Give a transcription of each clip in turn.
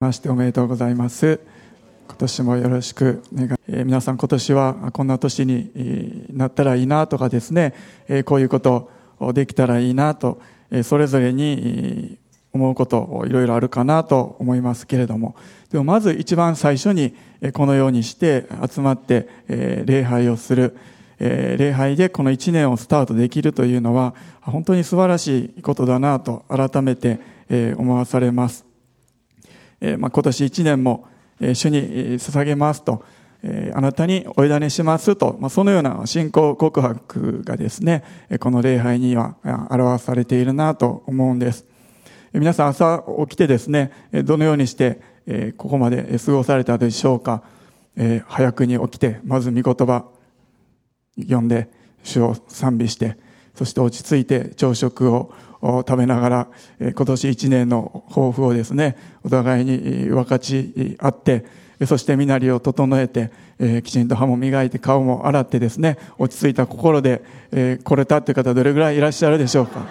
ましておめでとうございます。今年もよろしくお願い、えー、皆さん今年はこんな年になったらいいなとかですね、えー、こういうことできたらいいなと、えー、それぞれに思うこといろいろあるかなと思いますけれども。でもまず一番最初にこのようにして集まって礼拝をする。礼拝でこの一年をスタートできるというのは本当に素晴らしいことだなと改めて思わされます。えまあ、今年1年も、え主に捧げますと、えあなたにお委ねしますと、まあ、そのような信仰告白がですね、この礼拝には表されているなと思うんです。皆さん朝起きてですね、どのようにして、えここまで過ごされたでしょうか。え早くに起きて、まず御言葉読んで、主を賛美して、そして落ち着いて朝食を食べながら、今年一年の抱負をですね、お互いに分かち合って、そして身なりを整えて、えきちんと歯も磨いて顔も洗ってですね、落ち着いた心で、え来れたという方どれぐらいいらっしゃるでしょうか。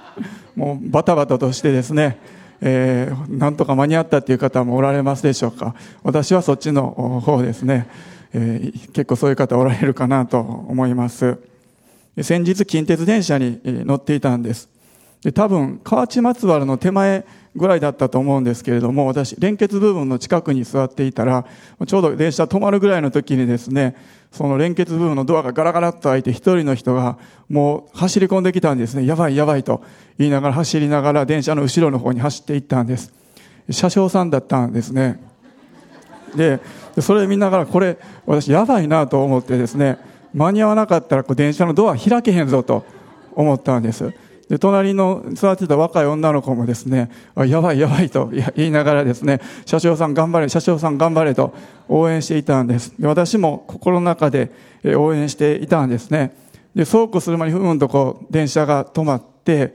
もうバタバタとしてですね、えー、なんとか間に合ったっていう方もおられますでしょうか。私はそっちの方ですね、えー、結構そういう方おられるかなと思います。先日近鉄電車に乗っていたんです。で多分河内松原の手前ぐらいだったと思うんですけれども私連結部分の近くに座っていたらちょうど電車止まるぐらいの時にですねその連結部分のドアがガラガラっと開いて一人の人がもう走り込んできたんですね。やばいやばいと言いながら走りながら電車の後ろの方に走っていったんです。車掌さんだったんですね。でそれ見ながらこれ私やばいなと思ってですね間に合わなかったら電車のドア開けへんぞと思ったんです。で、隣の座ってた若い女の子もですね、やばいやばいと言いながらですね、車掌さん頑張れ、車掌さん頑張れと応援していたんです。で私も心の中で応援していたんですね。で、そうこうする前にふんとこう、電車が止まって、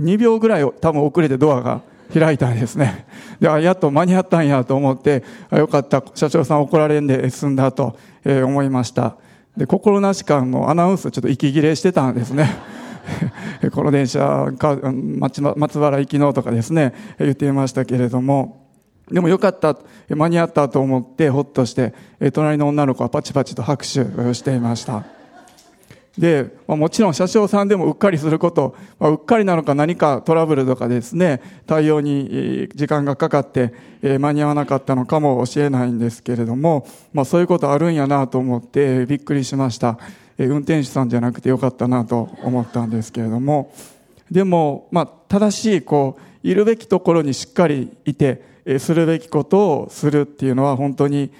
2秒ぐらい多分遅れてドアが開いたんですね。で、あ、やっと間に合ったんやと思って、あよかった、社長さん怒られんで済んだと思いました。で、心なし感のアナウンスちょっと息切れしてたんですね。この電車か松原行きのとかですね言っていましたけれどもでもよかった間に合ったと思ってほっとして隣の女の子はパチパチと拍手をしていました。で、まあ、もちろん車掌さんでもうっかりすること、まあ、うっかりなのか何かトラブルとかですね対応に時間がかかって、え、間に合わなかったのかもしれないんですけれども、まあ、そういうことあるんやなと思ってびっくりしました。運転手さんじゃなくてよかったなと思ったんですけれども。でも、まあ、正しいこういるべきところにしっかりいてするべきことをするっていうのは本当に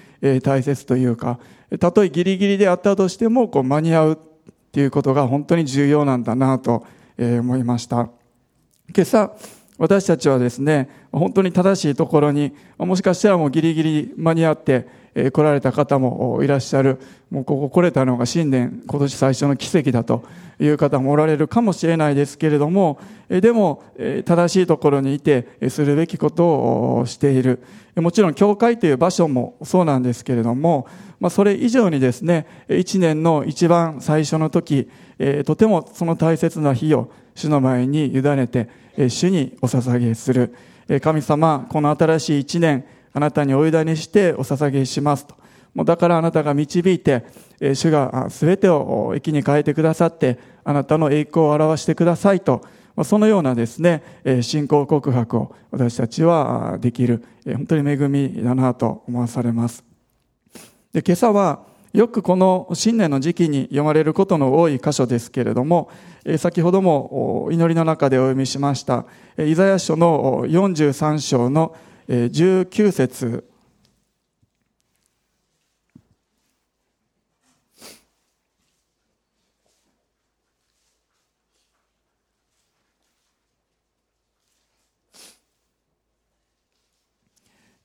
大切というかたとえギリギリであったとしてもこう間に合うっていうことが本当に重要なんだなと思いました。今朝私たちはですね本当に正しいところにもしかしたらもうギリギリ間に合って来られた方もいらっしゃるもうここ来れたのが新年今年最初の奇跡だという方もおられるかもしれないですけれどもでも正しいところにいてするべきことをしている。もちろん教会という場所もそうなんですけれども、まあ、それ以上にですね一年の一番最初の時えとてもその大切な日を主の前に委ねて主にお捧げするえ神様この新しい一年あなたにお委ねしてお捧げしますと。もうだからあなたが導いて、え主が全てを益に変えてくださって、あなたの栄光を表してくださいと、そのようなですね、信仰告白を私たちはできる、本当に恵みだなと思わされます。で今朝は、よくこの新年の時期に読まれることの多い箇所ですけれども、先ほども祈りの中でお読みしました、イザヤ書の43章の19節。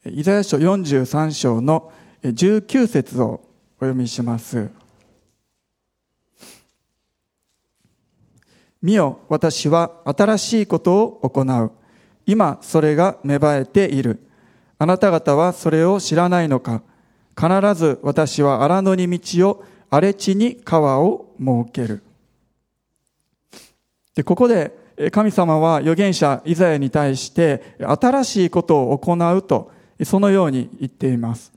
イザヤ書43章の19節19節をお読みします。見よ、私は新しいことを行う。今それが芽生えている。あなた方はそれを知らないのか必ず私は荒野に道を荒れ地に川を設ける。で、ここで神様は預言者イザヤに対して新しいことを行うと、そのように言っています。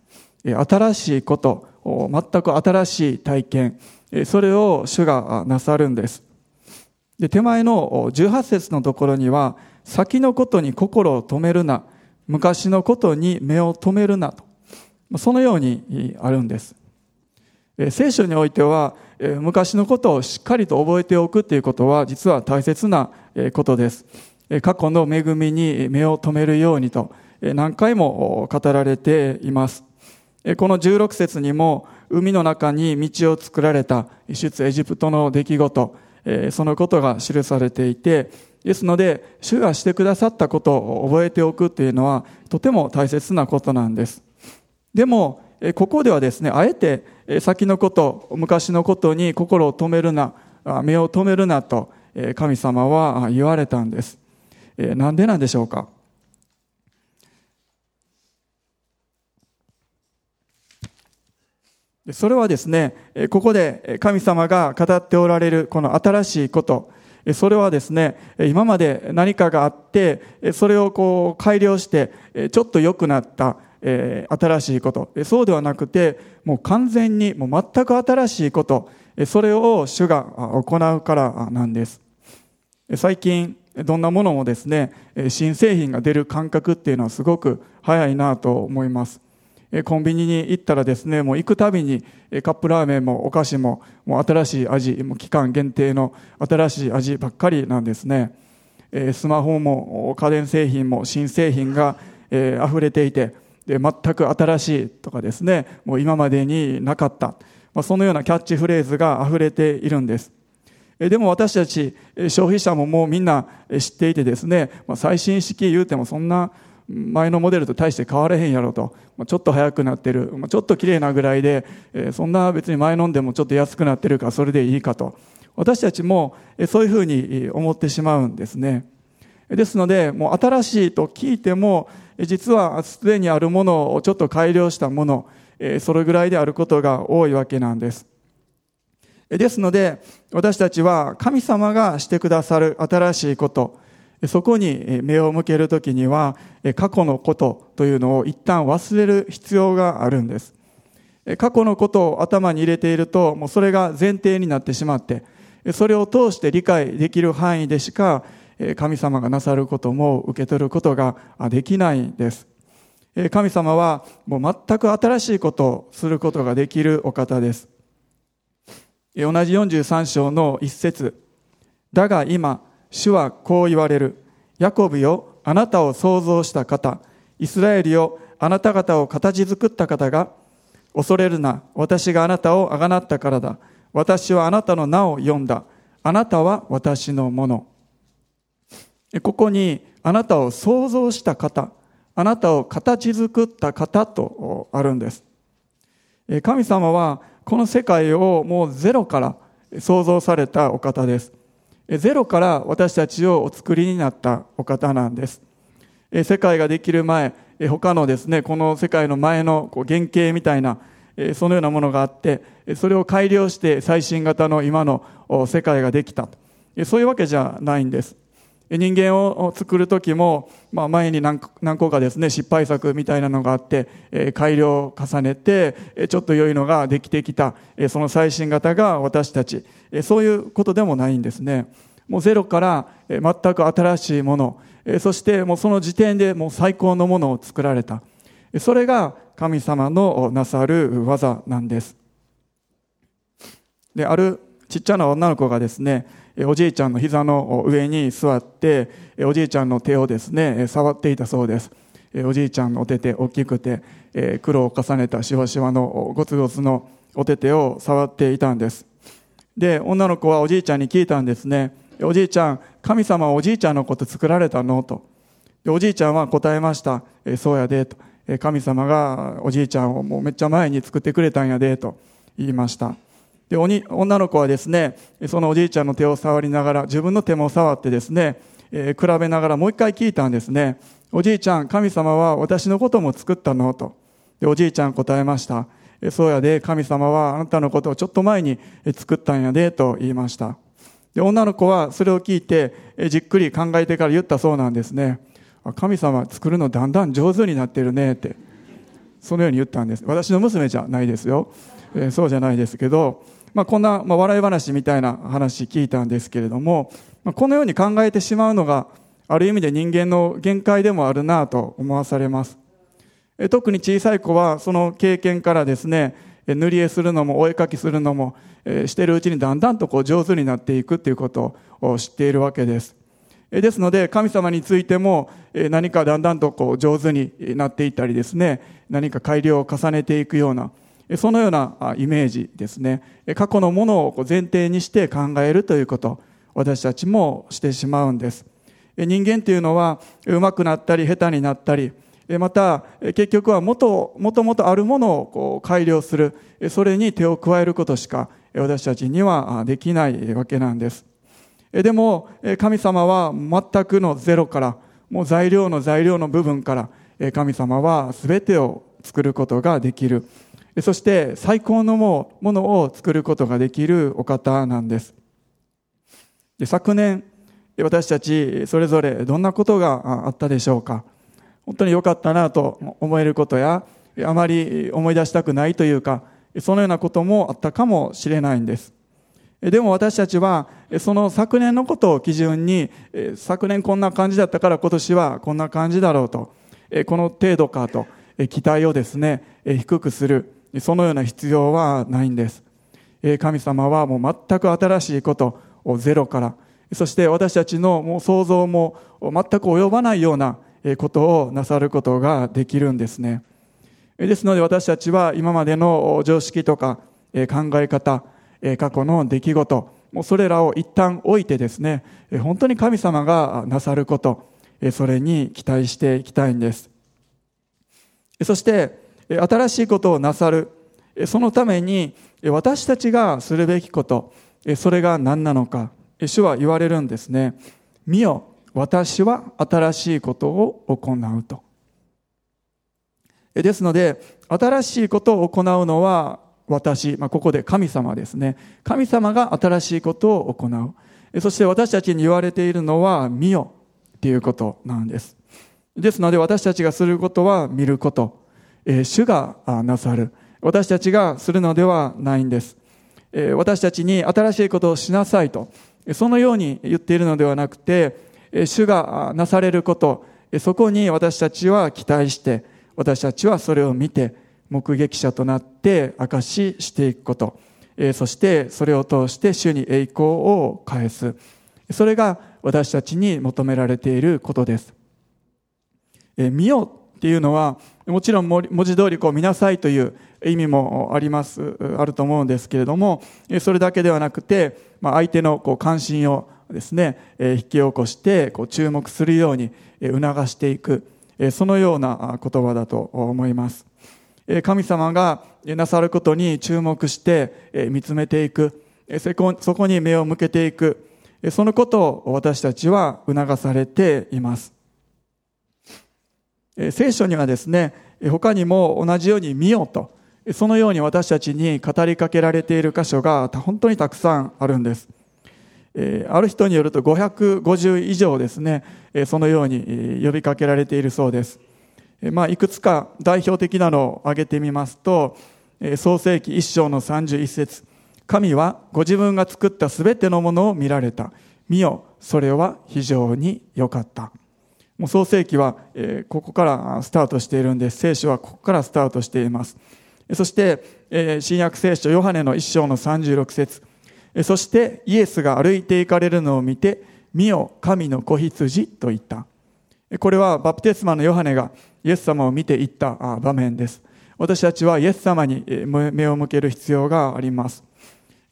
新しいこと、全く新しい体験、それを主がなさるんです。で手前の18節のところには、先のことに心を止めるな、昔のことに目を止めるなと、そのようにあるんです。聖書においては、昔のことをしっかりと覚えておくということは実は大切なことです。過去の恵みに目を留めるようにと何回も語られています。この16節にも海の中に道を作られた出エジプトの出来事、そのことが記されていて、ですので、主がしてくださったことを覚えておくというのはとても大切なことなんです。でも、ここではですね、あえて先のこと、昔のことに心を止めるな、目を止めるなと神様は言われたんです。なんでなんでしょうか？それはですね、ここで神様が語っておられるこの新しいこと、それはですね、今まで何かがあって、それをこう改良して、ちょっと良くなった、新しいこと。そうではなくて、もう完全に、もう全く新しいこと、それを主が行うからなんです。最近、どんなものもですね、新製品が出る感覚っていうのはすごく早いなと思います。コンビニに行ったらですね、もう行くたびにカップラーメンもお菓子ももう新しい味、もう期間限定の新しい味ばっかりなんですね。スマホも家電製品も新製品が溢れていて、で全く新しいとかですね、もう今までになかった。まあ、そのようなキャッチフレーズが溢れているんです。でも私たち消費者ももうみんな知っていてですね、まあ、最新式言うてもそんな前のモデルと大して変われへんやろと、ちょっと速くなってる、ちょっと綺麗なぐらいで、そんな別に前飲んでもちょっと安くなってるからそれでいいかと。私たちもそういうふうに思ってしまうんですね。ですので、もう新しいと聞いても、実はすでにあるものをちょっと改良したもの、それぐらいであることが多いわけなんです。ですので、私たちは神様がしてくださる新しいこと、そこに目を向けるときには、過去のことというのを一旦忘れる必要があるんです。過去のことを頭に入れていると、もうそれが前提になってしまって、それを通して理解できる範囲でしか、神様がなさることも受け取ることができないんです。神様はもう全く新しいことをすることができるお方です。同じ43章の一節。だが今、主はこう言われる。ヤコブよ、あなたを創造した方、イスラエルよ、あなた方を形作った方が、恐れるな、私があなたをあがなったからだ。私はあなたの名を呼んだ。あなたは私のもの。ここに、あなたを創造した方、あなたを形作った方とあるんです。神様は、この世界をもうゼロから創造されたお方です。ゼロから私たちをお作りになったお方なんです。世界ができる前、他のですね、この世界の前の原型みたいな、そのようなものがあって、それを改良して最新型の今の世界ができた。そういうわけじゃないんです。人間を作る時も、まあ、前に何個かですね失敗作みたいなのがあって、改良を重ねてちょっと良いのができてきた、その最新型が私たち、そういうことでもないんですね。もうゼロから全く新しいもの。そしてもうその時点でもう最高のものを作られた。それが神様のなさる技なんです。であるちっちゃな女の子がですねおじいちゃんの膝の上に座って、おじいちゃんの手をですね、触っていたそうです。おじいちゃんのお手手大きくて、黒を重ねたしわしわのゴツゴツのお手手を触っていたんです。で、女の子はおじいちゃんに聞いたんですね。おじいちゃん、神様はおじいちゃんのこと作られたの？と。でおじいちゃんは答えました。そうやで、と。神様がおじいちゃんをもうめっちゃ前に作ってくれたんやで、と言いました。で、女の子はですね、そのおじいちゃんの手を触りながら、自分の手も触ってですね、えー、比べながらもう一回聞いたんですね。おじいちゃん、神様は私のことも作ったの？と。で、おじいちゃん答えました。そうやで、神様はあなたのことをちょっと前に作ったんやで、と言いました。で、女の子はそれを聞いて、じっくり考えてから言ったそうなんですね。神様作るのだんだん上手になってるねって。そのように言ったんです。私の娘じゃないですよ。えー、そうじゃないですけど、まあ、こんな、まあ、笑い話みたいな話聞いたんですけれども、まあ、このように考えてしまうのが、ある意味で人間の限界でもあるなと思わされます。特に小さい子はその経験からですね、塗り絵するのもお絵描きするのも、してるうちにだんだんとこう上手になっていくということを知っているわけです。ですので、神様についても何かだんだんとこう上手になっていったりですね、何か改良を重ねていくような、そのようなイメージですね。過去のものを前提にして考えるということ、私たちもしてしまうんです。人間というのは、上手くなったり、下手になったり、また、結局はもともとあるものをこう改良する、それに手を加えることしか私たちにはできないわけなんです。でも、神様は全くのゼロから、もう材料の材料の部分から、神様は全てを作ることができる。そして最高のものを作ることができるお方なんです。で昨年、私たちそれぞれどんなことがあったでしょうか本当に良かったなと思えることや、あまり思い出したくないというか、そのようなこともあったかもしれないんです。でも私たちは、その昨年のことを基準に、昨年こんな感じだったから今年はこんな感じだろうと、この程度かと、期待をですね、低くする、そのような必要はないんです。神様はもう全く新しいことをゼロから、そして私たちのもう想像も全く及ばないようなことをなさることができるんですね。ですので私たちは今までの常識とか考え方、過去の出来事、もうそれらを一旦置いてですね、本当に神様がなさること、それに期待していきたいんです。そして、新しいことをなさる、そのために私たちがするべきこと、それが何なのか、主は言われるんですね。見よ、私は新しいことを行うと。ですので、新しいことを行うのは私、まあ、ここで神様ですね。神様が新しいことを行う。そして私たちに言われているのは、見よっていうことなんです。ですので私たちがすることは見ること。え、主がなさる。私たちがするのではないんです。え、私たちに新しいことをしなさいと。そのように言っているのではなくて、え主がなされること、そこに私たちは期待して、私たちはそれを見て、目撃者となって証ししていくこと、えそしてそれを通して主に栄光を返す。それが私たちに求められていることです。見よっていうのは、もちろん文字通りこう見なさいという意味もあります、あると思うんですけれども、それだけではなくてま、相手のこう関心をですね、引き起こしてこう注目するように促していく、そのような言葉だと思います。神様がなさることに注目して見つめていく、そこに目を向けていく、そのことを私たちは促されています。聖書にはですね、他にも同じように見よと、そのように私たちに語りかけられている箇所が本当にたくさんあるんです。ある人によると550以上ですね、そのように呼びかけられているそうです。まあ、いくつか代表的なのを挙げてみますと、創世紀一章の31節神はご自分が作ったすべてのものを見られた。見よ、それは非常に良かった。もう創世記は、え、ここからスタートしているんです。聖書はここからスタートしています。そして、え、新約聖書ヨハネの一章の36節そしてイエスが歩いて行かれるのを見て、見よ、神の子羊と言った。これはバプテスマのヨハネがイエス様を見て言った場面です。私たちはイエス様に目を向ける必要があります。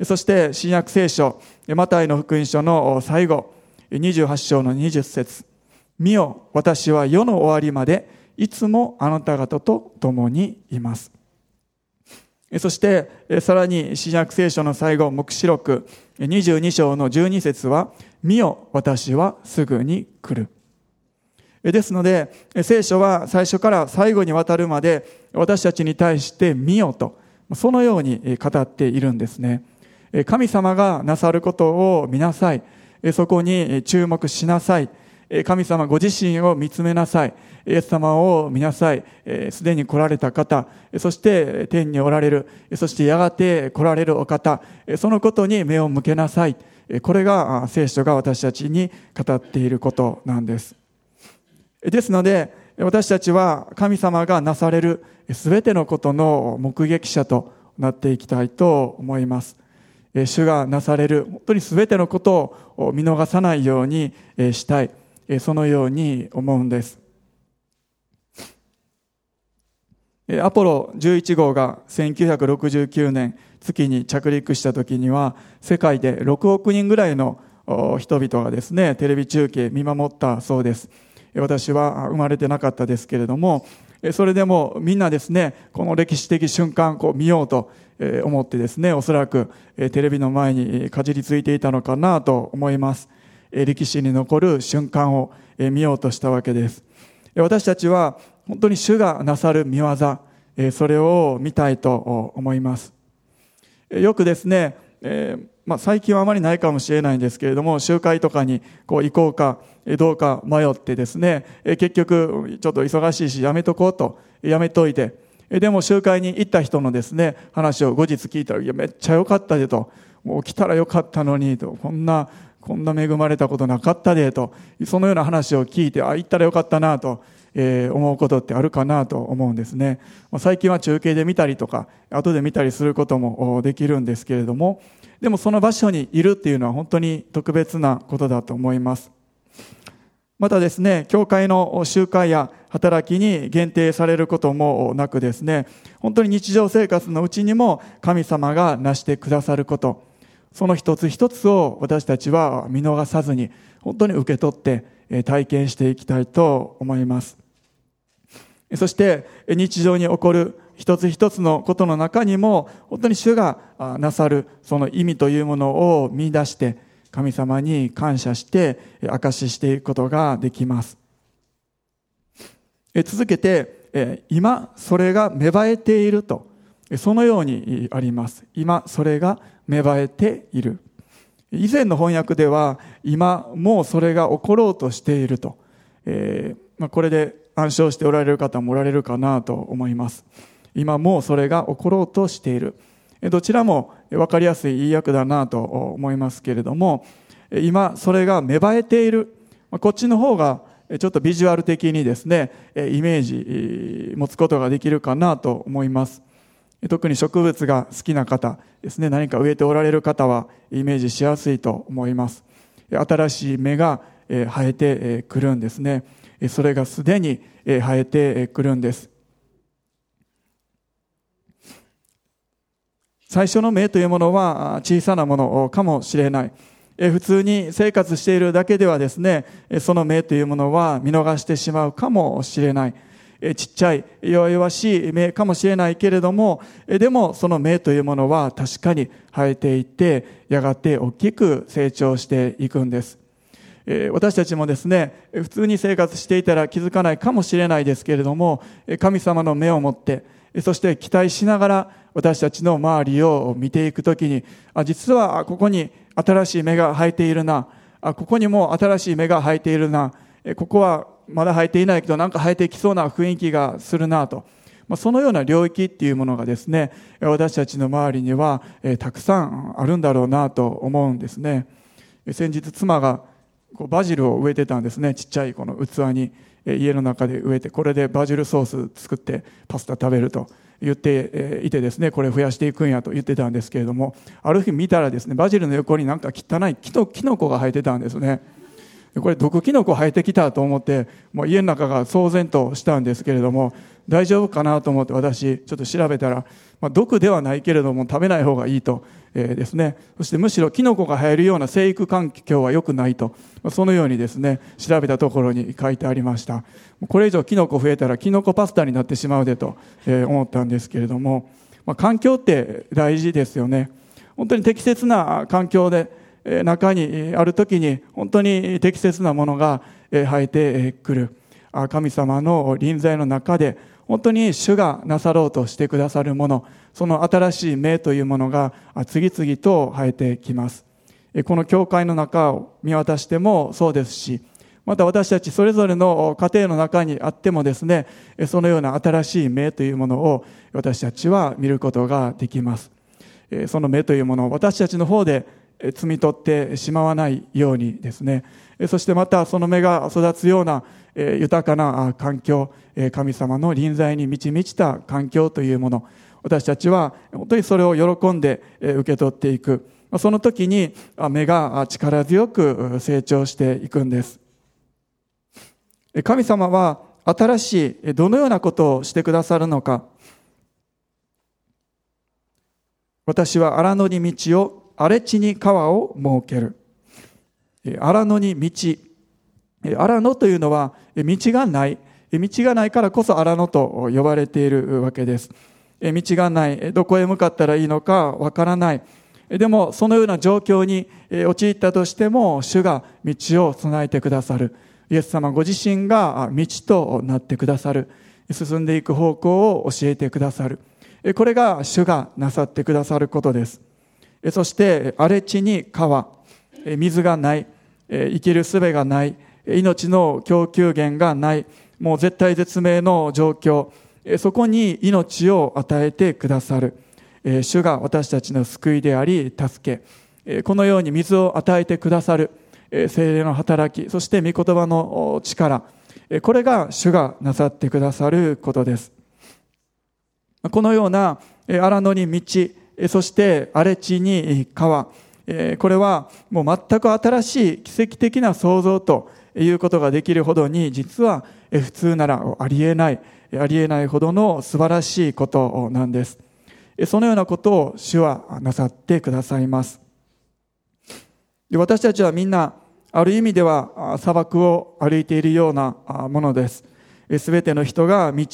そして新約聖書、マタイの福音書の最後、28章の20節見よ、私は世の終わりまでいつもあなた方と共にいます。そして、さらに、新約聖書の最後、目視録22章の12節は、見よ、私はすぐに来る。ですので、聖書は最初から最後にわたるまで、私たちに対して見よと、そのように語っているんですね。神様がなさることを見なさい。そこに注目しなさい。神様ご自身を見つめなさい。イエス様を見なさい。すでに来られた方、そして天におられる、そしてやがて来られるお方、そのことに目を向けなさい。これが聖書が私たちに語っていることなんです。ですので、私たちは神様がなされるすべてのことの目撃者となっていきたいと思います。主がなされる本当にすべてのことを見逃さないようにしたい。そのように思うんです。アポロ11号が1969年月に着陸した時には世界で6億人ぐらいの人々がですねテレビ中継見守ったそうです私は生まれてなかったですけれどもそれでもみんなですねこの歴史的瞬間こう見ようと思ってですねおそらくテレビの前にかじりついていたのかなと思います歴史に残る瞬間を見ようとしたわけです私たちは本当に主がなさる見業、それを見たいと思います。よくですね、まあ、最近はあまりないかもしれないんですけれども、集会とかにこう行こうかどうか迷ってですね、結局ちょっと忙しいしやめとこうと、やめといて、でも集会に行った人のですね、話を後日聞いたら、いや、めっちゃ良かったでと、もう来たらよかったのにと、こんな、こんな恵まれたことなかったでと、そのような話を聞いて、あ、行ったらよかったなと、えー、思うことってあるかなと思うんですね。最近は中継で見たりとか、後で見たりすることもできるんですけれども、でもその場所にいるっていうのは本当に特別なことだと思います。またですね、教会の集会や働きに限定されることもなくですね、本当に日常生活のうちにも神様が成してくださること、その一つ一つを私たちは見逃さずに、本当に受け取って体験していきたいと思います。そして日常に起こる一つ一つのことの中にも本当に主がなさるその意味というものを見出して神様に感謝して証ししていくことができます。続けて今それが芽生えているとそのようにあります。今それが芽生えている。以前の翻訳では今もうそれが起ころうとしていると。えーまあ、これで暗唱しておられる方もおられるかなと思います。今もうそれが起ころうとしている。どちらも分かりやすい言い訳だなと思いますけれども、今それが芽生えている。こっちの方がちょっとビジュアル的にですね、イメージ持つことができるかなと思います。特に植物が好きな方ですね、何か植えておられる方はイメージしやすいと思います。新しい芽が生えてくるんですね。それがすでに生えてくるんです。最初の芽というものは小さなものかもしれない。普通に生活しているだけではですね、その芽というものは見逃してしまうかもしれない。ちっちゃい弱々しい芽かもしれないけれども、でもその芽というものは確かに生えていって、やがて大きく成長していくんです。私たちもですね、普通に生活していたら気づかないかもしれないですけれども、神様の目を持って、そして期待しながら私たちの周りを見ていくときに、実はここに新しい芽が生えているな、ここにも新しい芽が生えているな、ここはまだ生えていないけどなんか生えてきそうな雰囲気がするなと。まあそのような領域っていうものがですね、私たちの周りにはたくさんあるんだろうなと思うんですね。先日妻がこうバジルを植えてたんですねちっちゃいこの器に家の中で植えてこれでバジルソース作ってパスタ食べると言っていてですねこれ増やしていくんやと言ってたんですけれどもある日見たらですねバジルの横になんか汚いキノキノコが生えてたんですねこれ毒キノコ生えてきたと思ってもう家の中が騒然としたんですけれども大丈夫かなと思って私ちょっと調べたら、まあ、毒ではないけれども食べない方がいいとえー、ですね。そしてむしろキノコが生えるような生育環境は良くないとまあそのようにですね調べたところに書いてありました。これ以上キノコ増えたらキノコパスタになってしまうでと、えー、思ったんですけれども、まあ、環境って大事ですよね。本当に適切な環境で中にある時に本当に適切なものが生えてくる。神様の臨在の中で本当に主がなさろうとしてくださるものその新しい芽というものが次々と生えてきます。この教会の中を見渡してもそうですしまた私たちそれぞれの家庭の中にあってもですねそのような新しい芽というものを私たちは見ることができます。その芽というものを私たちの方で摘み取ってしまわないようにですね。そしてまたその芽が育つような豊かな環境神様の臨在に満ち満ちた環境というもの。私たちは本当にそれを喜んで受け取っていく。その時に芽が力強く成長していくんです。神様は新しいどのようなことをしてくださるのか。私は荒野に道を荒れ地に川を設ける。荒野に道。荒野というのは道がない。道がないからこそ荒野と呼ばれているわけです。道がない。どこへ向かったらいいのかわからない。でもそのような状況に陥ったとしても主が道を備えてくださる。イエス様ご自身が道となってくださる。進んでいく方向を教えてくださる。これが主がなさってくださることです。そして荒れ地に川水がない生きる術がない命の供給源がないもう絶対絶命の状況そこに命を与えてくださる主が私たちの救いであり助けこのように水を与えてくださる精霊の働きそして御言葉の力これが主がなさってくださることです。このような荒野に道そして荒れ地に川。これはもう全く新しい奇跡的な創造ということができるほどに実は普通ならありえないありえないほどの素晴らしいことなんです。そのようなことを主はなさってくださいます。私たちはみんなある意味では砂漠を歩いているようなものです。すべての人が道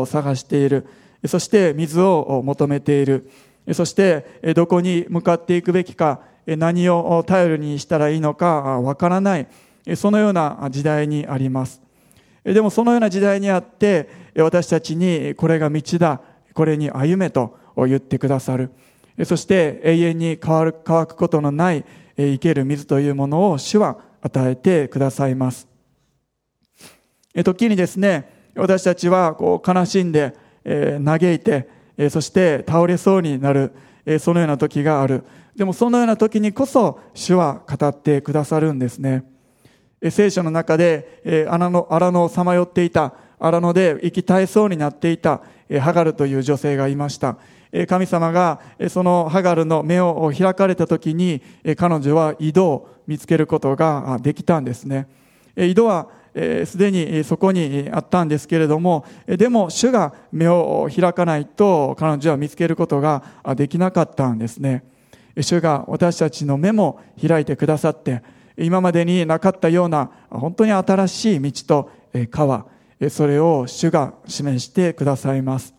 を探している。そして水を求めている。そしてどこに向かっていくべきか何を頼りにしたらいいのかわからないそのような時代にあります。でもそのような時代にあって私たちにこれが道だこれに歩めと言ってくださる。そして永遠に変わる乾くことのない生ける水というものを主は与えてくださいます。時にですね私たちはこう悲しんで嘆いてそして倒れそうになるそのような時がある。でもそのような時にこそ主は語ってくださるんですね。聖書の中で荒野荒野をさまよっていた荒野で生き絶えそうになっていたハガルという女性がいました。神様がそのハガルの目を開かれた時に彼女は井戸を見つけることができたんですね。井戸はすでにそこにあったんですけれどもでも主が目を開かないと彼女は見つけることができなかったんですね。主が私たちの目も開いてくださって今までになかったような本当に新しい道と川それを主が示してくださいます。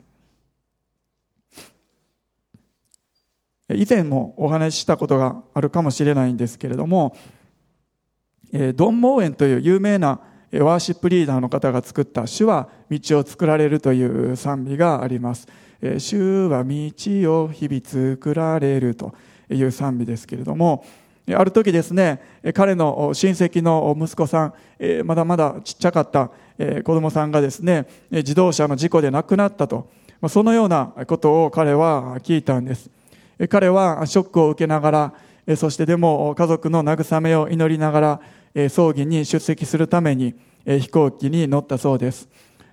以前もお話ししたことがあるかもしれないんですけれども、ドン・モーエンという有名なワーシップリーダーの方が作った主は道を作られるという賛美があります。主は道を日々作られるという賛美ですけれども、ある時ですね、彼の親戚の息子さん、まだまだちっちゃかった子供さんがですね、自動車の事故で亡くなったと、そのようなことを彼は聞いたんです。彼はショックを受けながら、そしてでも家族の慰めを祈りながら、葬儀に出席するために飛行機に乗ったそうです。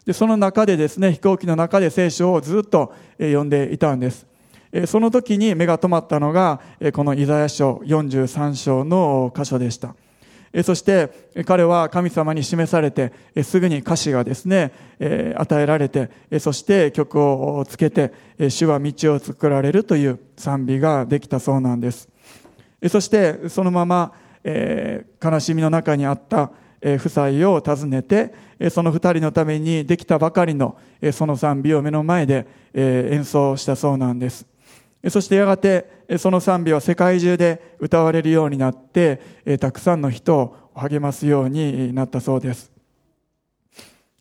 でその中でですね、飛行機の中で聖書をずっと読んでいたんです。その時に目が止まったのが、このイザヤ書43章の箇所でした。そして彼は神様に示されて、すぐに歌詞がですね、与えられて、そして曲をつけて、主は道を作られるという賛美ができたそうなんです。そしてそのまま、え悲しみの中にあった夫妻を訪ねて、その二人のためにできたばかりのその賛美を目の前で演奏したそうなんです。そしてやがてその賛美は世界中で歌われるようになって、たくさんの人を励ますようになったそうです。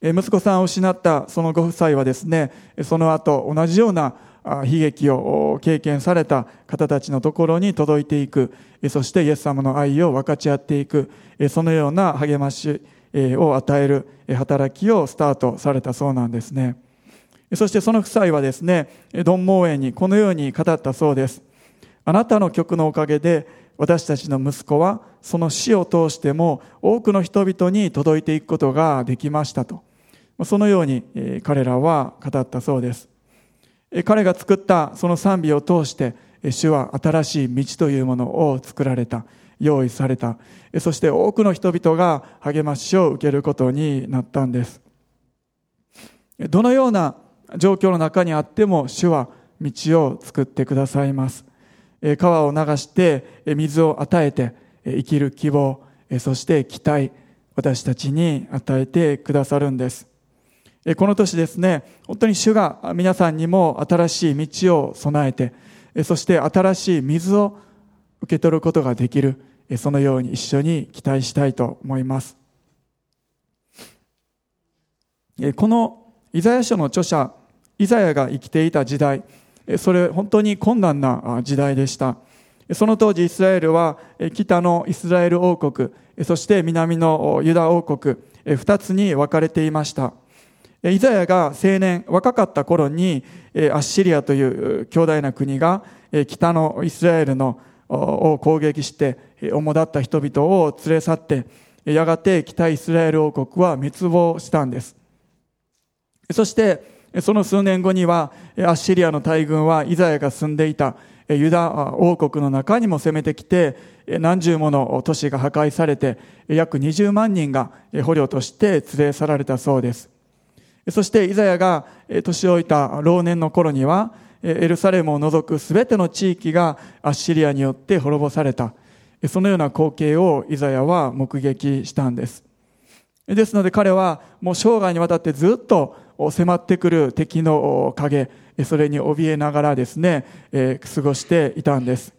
息子さんを失ったそのご夫妻はですね、その後同じような悲劇を経験された方たちのところに届いていく、そしてイエス様の愛を分かち合っていく、そのような励ましを与える働きをスタートされたそうなんですね。そしてその夫妻はですね、ドン・モーエンにこのように語ったそうです。あなたの曲のおかげで私たちの息子はその死を通しても多くの人々に届いていくことができましたと。そのように彼らは語ったそうです。彼が作ったその賛美を通して主は新しい道というものを作られた。用意された。そして多くの人々が励ましを受けることになったんです。どのような状況の中にあっても主は道を作ってくださいます。川を流して水を与えて生きる希望、そして期待、私たちに与えてくださるんです。この年ですね、本当に主が皆さんにも新しい道を備えて、そして新しい水を受け取ることができる、そのように一緒に期待したいと思います。このイザヤ書の著者、イザヤが生きていた時代、それ本当に困難な時代でした。その当時イスラエルは北のイスラエル王国、そして南のユダ王国、二つに分かれていました。イザヤが青年、若かった頃に、アッシリアという強大な国が、北のイスラエルのを攻撃して、主だった人々を連れ去って、やがて北イスラエル王国は滅亡したんです。そして、その数年後には、アッシリアの大軍はイザヤが住んでいたユダ王国の中にも攻めてきて、何十もの都市が破壊されて、約20万人が捕虜として連れ去られたそうです。そしてイザヤが年老いた老年の頃には、エルサレムを除く全ての地域がアッシリアによって滅ぼされた。そのような光景をイザヤは目撃したんです。ですので彼はもう生涯にわたってずっと迫ってくる敵の影、それに怯えながらですね、過ごしていたんです。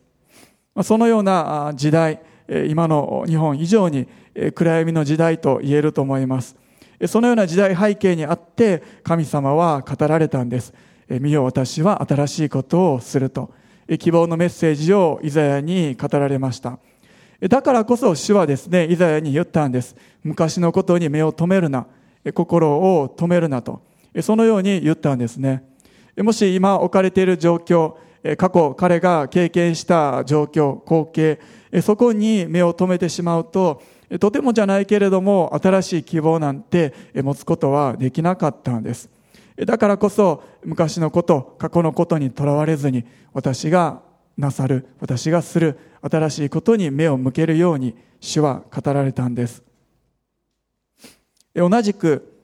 そのような時代、今の日本以上に暗闇の時代と言えると思います。そのような時代背景にあって神様は語られたんです。見よ私は新しいことをすると。希望のメッセージをイザヤに語られました。だからこそ主はですね、イザヤに言ったんです。昔のことに目を留めるな。心を止めるなと。そのように言ったんですね。もし今置かれている状況、過去彼が経験した状況、光景、そこに目を留めてしまうと、とてもじゃないけれども、新しい希望なんて持つことはできなかったんです。だからこそ、昔のこと、過去のことにとらわれずに、私がなさる、私がする、新しいことに目を向けるように、主は語られたんです。同じく、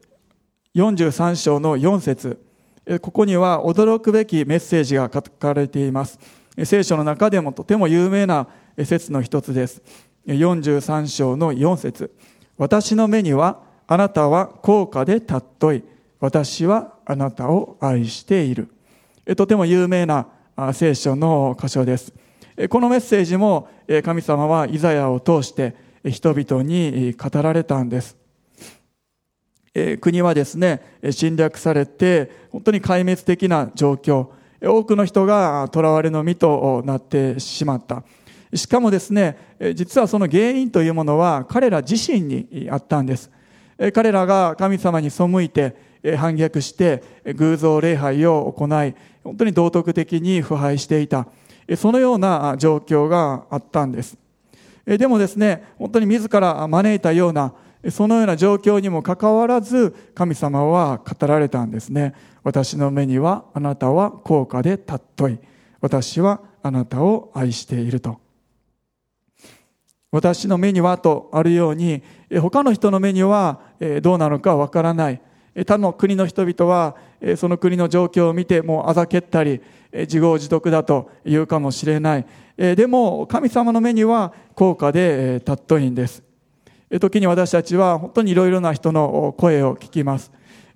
43章の4節ここには驚くべきメッセージが書かれています。聖書の中でもとても有名な説の一つです。43章の4節私の目にはあなたは高価で尊い。私はあなたを愛している。とても有名な聖書の箇所です。このメッセージも神様はイザヤを通して人々に語られたんです。国はですね、侵略されて本当に壊滅的な状況。多くの人が囚われの身となってしまった。しかもですね、実はその原因というものは彼ら自身にあったんです。彼らが神様に背いて反逆して偶像礼拝を行い、本当に道徳的に腐敗していた。そのような状況があったんです。でもですね、本当に自ら招いたような、そのような状況にもかかわらず、神様は語られたんですね。私の目にはあなたは高価で尊い。私はあなたを愛していると。私の目にはとあるように、他の人の目にはどうなのかわからない。他の国の人々は、その国の状況を見てもうあざけったり、自業自得だと言うかもしれない。でも、神様の目には高価で尊いんです。時に私たちは本当にいろいろな人の声を聞きます。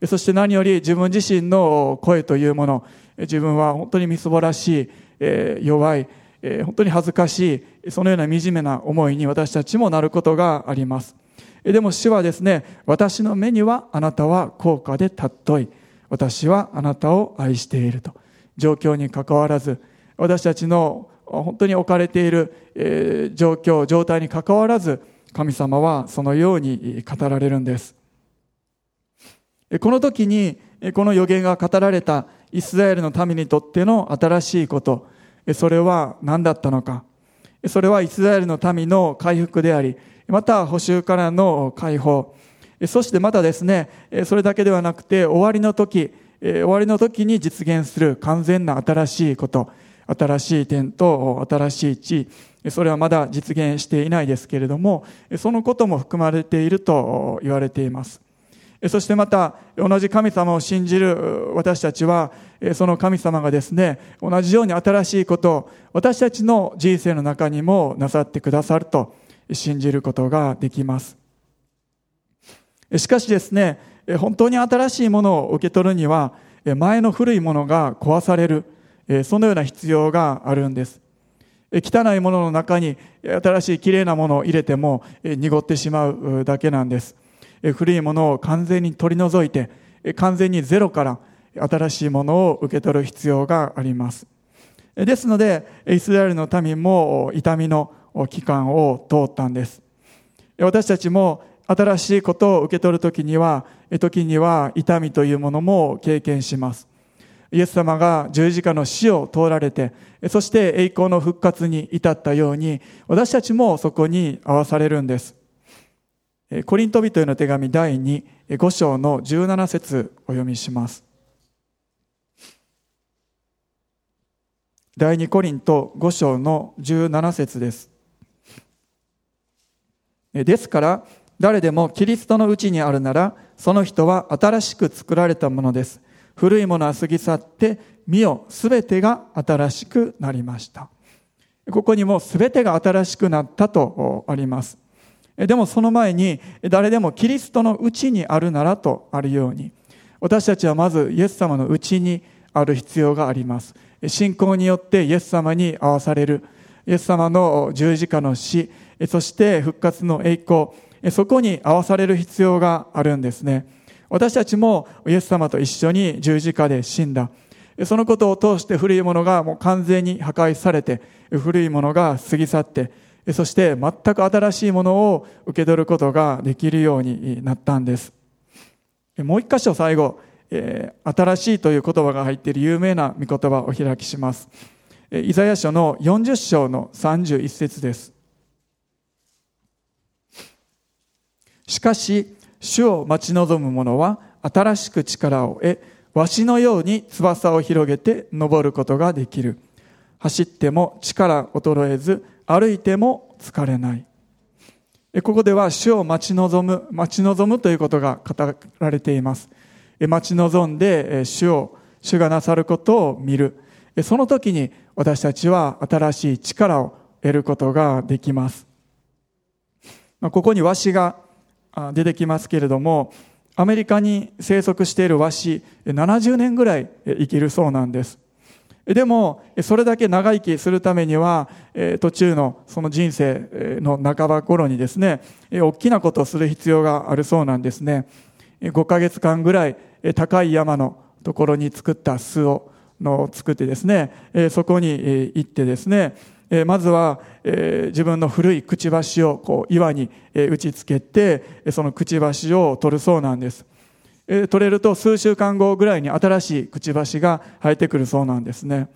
そして何より自分自身の声というもの、自分は本当にみすぼらしい、弱い、え本当に恥ずかしい、そのような惨めな思いに私たちもなることがあります。でも主はですね、私の目にはあなたは高価で尊い。私はあなたを愛していると。状況にかかわらず、私たちの本当に置かれている、え状況、状態にかかわらず、神様はそのように語られるんです。この時に、この予言が語られたイスラエルの民にとっての新しいこと、それは何だったのか？それはイスラエルの民の回復であり、また補修からの解放。そしてまたですね、それだけではなくて終わりの時、終わりの時に実現する完全な新しいこと、新しい点と新しい地、それはまだ実現していないですけれども、そのことも含まれていると言われています。そしてまた、同じ神様を信じる私たちは、その神様がですね、同じように新しいことを私たちの人生の中にもなさってくださると信じることができます。しかしですね、本当に新しいものを受け取るには、前の古いものが壊される、そのような必要があるんです。汚いものの中に新しい綺麗なものを入れても濁ってしまうだけなんです。古いものを完全に取り除いて、完全にゼロから新しいものを受け取る必要があります。ですので、イスラエルの民も痛みの期間を通ったんです。私たちも新しいことを受け取るときには、時には痛みというものも経験します。イエス様が十字架の死を通られて、そして栄光の復活に至ったように、私たちもそこに合わされるんです。コリント人への手紙第2、5章の17節お読みします。第2コリント5章の17節です。ですから、誰でもキリストのうちにあるなら、その人は新しく作られたものです。古いものは過ぎ去って、見よ、すべてが新しくなりました。ここにもすべてが新しくなったとあります。でもその前に、誰でもキリストのうちにあるならとあるように、私たちはまずイエス様のうちにある必要があります。信仰によってイエス様に合わされる。イエス様の十字架の死、そして復活の栄光、そこに合わされる必要があるんですね。私たちもイエス様と一緒に十字架で死んだ。そのことを通して古いものがもう完全に破壊されて、古いものが過ぎ去って、そして全く新しいものを受け取ることができるようになったんです。もう一箇所最後、えー、新しいという言葉が入っている有名な御言葉をお開きします。イザヤ書の40章の31節です。しかし、主を待ち望む者は新しく力を得、わしのように翼を広げて登ることができる。走っても力衰えず、歩いても疲れない。ここでは主を待ち望む、待ち望むということが語られています。待ち望んで主を、主がなさることを見る。その時に私たちは新しい力を得ることができます。ここにわしが出てきますけれども、アメリカに生息しているワシ、70年ぐらい生きるそうなんです。でも、それだけ長生きするためには、途中のその人生の半ば頃にですね、大きなことをする必要があるそうなんですね。5ヶ月間ぐらい高い山のところに作った巣をの作ってですね、そこに行ってですね、まずは自分の古いくちばしをこう岩に打ち付けて、そのくちばしを取るそうなんです。取れると数週間後ぐらいに新しいくちばしが生えてくるそうなんですね。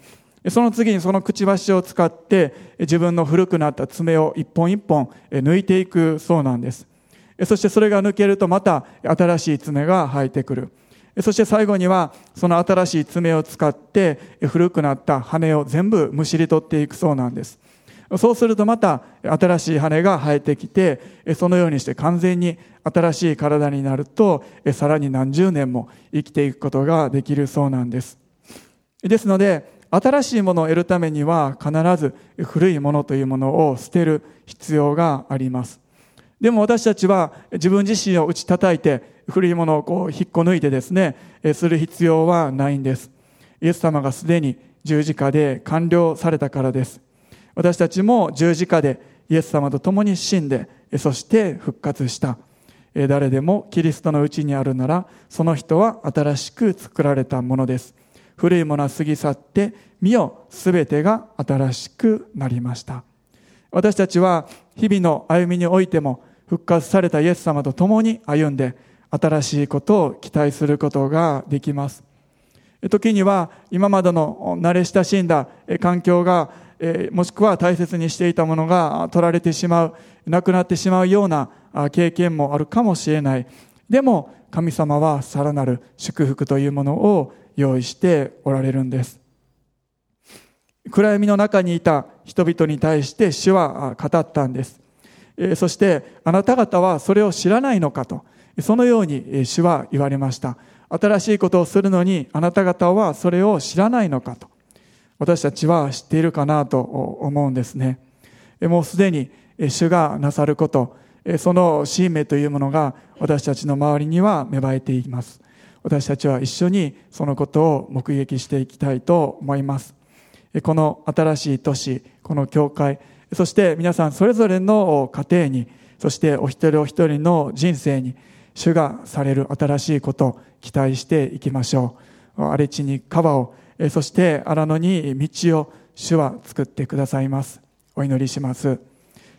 その次にそのくちばしを使って自分の古くなった爪を一本一本抜いていくそうなんです。そしてそれが抜けるとまた新しい爪が生えてくる。そして最後にはその新しい爪を使って古くなった羽を全部むしり取っていくそうなんです。そうするとまた新しい羽が生えてきて、そのようにして完全に新しい体になると、さらに何十年も生きていくことができるそうなんです。ですので、新しいものを得るためには必ず古いものというものを捨てる必要があります。でも私たちは自分自身を打ち叩いて古いものをこう引っこ抜いてですね、する必要はないんです。イエス様がすでに十字架で完了されたからです。私たちも十字架でイエス様と共に死んで、そして復活した。誰でもキリストのうちにあるならその人は新しく作られたものです。古いものは過ぎ去って見よすべてが新しくなりました。私たちは日々の歩みにおいても復活されたイエス様と共に歩んで新しいことを期待することができます。時には今までの慣れ親しんだ環境がえもしくは大切にしていたものが取られてしまうなくなってしまうような経験もあるかもしれない。でも神様はさらなる祝福というものを用意しておられるんです。暗闇の中にいた人々に対して主は語ったんです。そしてあなた方はそれを知らないのかと。そのように主は言われました。新しいことをするのにあなた方はそれを知らないのかと。私たちは知っているかなと思うんですね。もうすでに主がなさることその使命というものが私たちの周りには芽生えています。私たちは一緒にそのことを目撃していきたいと思います。この新しい都市この教会そして皆さんそれぞれの家庭にそしてお一人お一人の人生に主がされる新しいことを期待していきましょう。荒れ地に川をそして荒野に道を主は作ってくださいます。お祈りします。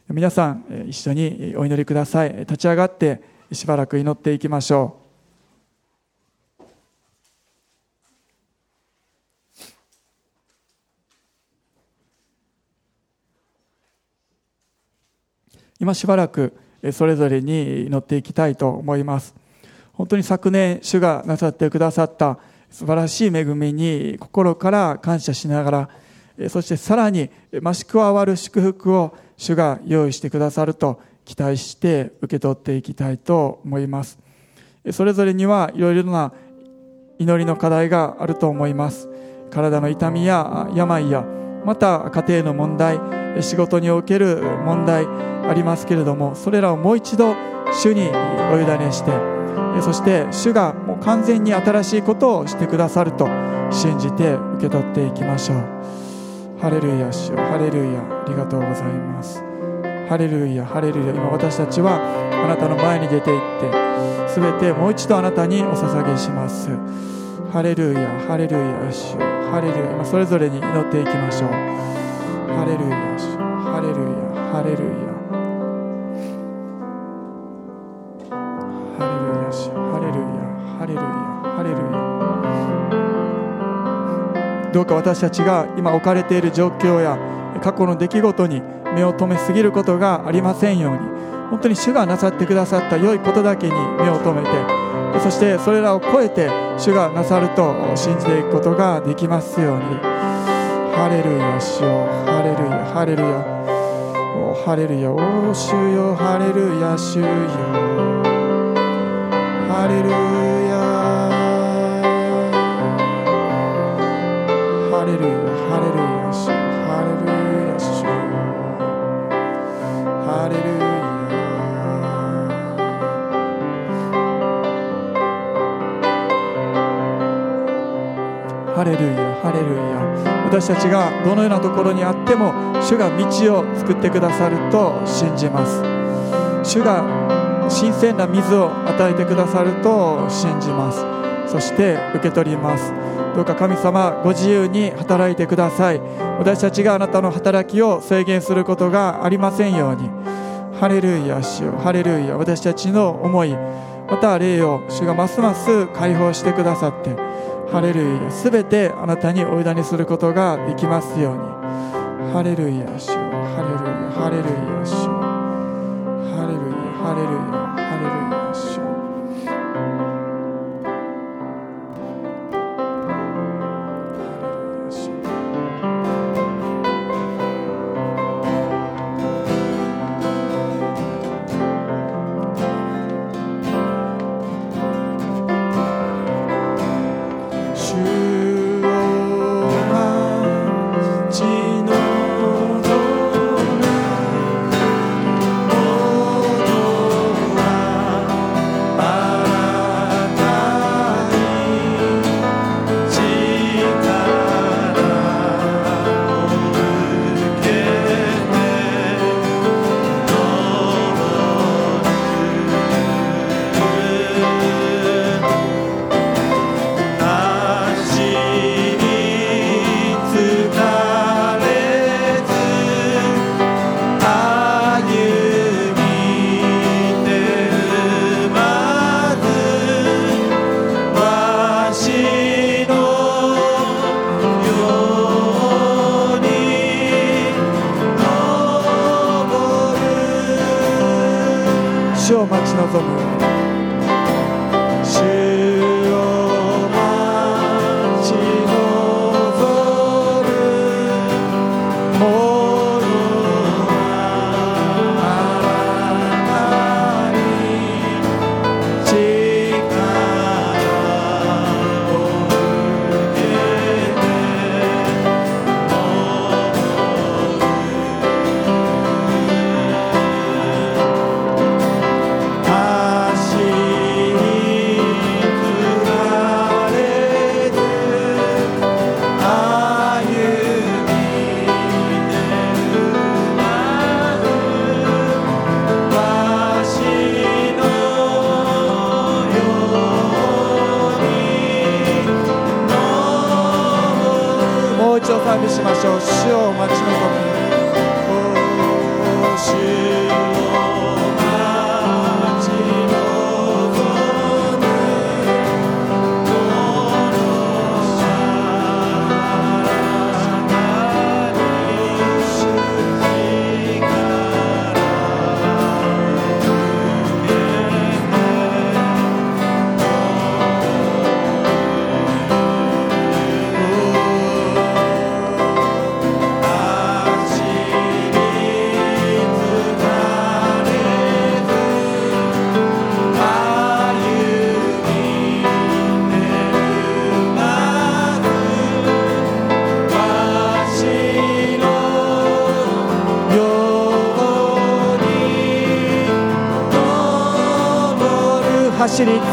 皆さん一緒にお祈りください。立ち上がってしばらく祈っていきましょう。今しばらくそれぞれに祈っていきたいと思います。本当に昨年主がなさってくださった素晴らしい恵みに心から感謝しながらそしてさらに増し加わる祝福を主が用意してくださると期待して受け取っていきたいと思います。それぞれにはいろいろな祈りの課題があると思います。体の痛みや病やまた家庭の問題仕事における問題ありますけれどもそれらをもう一度主にお委ねしてそして主がもう完全に新しいことをしてくださると信じて受け取っていきましょう。ハレルヤ主ハレルヤありがとうございます。ハレルヤハレルヤ。今私たちはあなたの前に出て行って全てもう一度あなたにお捧げします。ハレルヤハレルヤ主ハレルヤ今それぞれに祈っていきましょう。ハレルヤ主ハレルヤハレルヤ。どうか私たちが今置かれている状況や過去の出来事に目を留めすぎることがありませんように本当に主がなさってくださった良いことだけに目を留めてそしてそれらを超えて主がなさると信じていくことができますように。ハレルヤ主よ。ハレルヤハレルヤ。おハレルヤ。お主よ。ハレルヤ主よ。ハレルヤ。レルヤハレルヤ主ハレルヤ主ハレルヤハレルヤハレルヤ私たちがどのようなところにあっても主が道を作ってくださると信じます。主が新鮮な水を与えてくださると信じます。そして受け取ります。どうか神様ご自由に働いてください。私たちがあなたの働きを制限することがありませんように。ハレルヤ主よ。ハレルヤ。私たちの思いまた霊を主がますます解放してくださって。ハレルヤ。すべてあなたにお委ねすることができますように。ハレルヤ主よ。ハレルヤ。ハレルヤ主よ。ハレルヤ。ハレルヤ。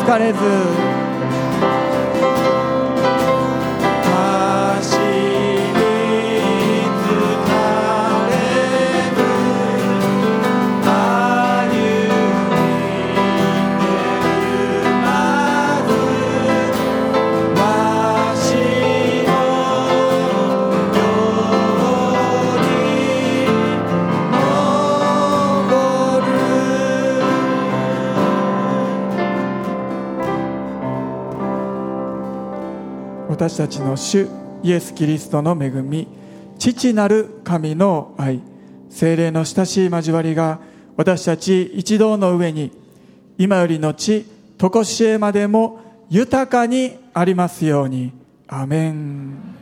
疲れず。私たちの主イエス・キリストの恵み父なる神の愛精霊の親しい交わりが私たち一同の上に今よりの地常しえまでも豊かにありますように。アメン。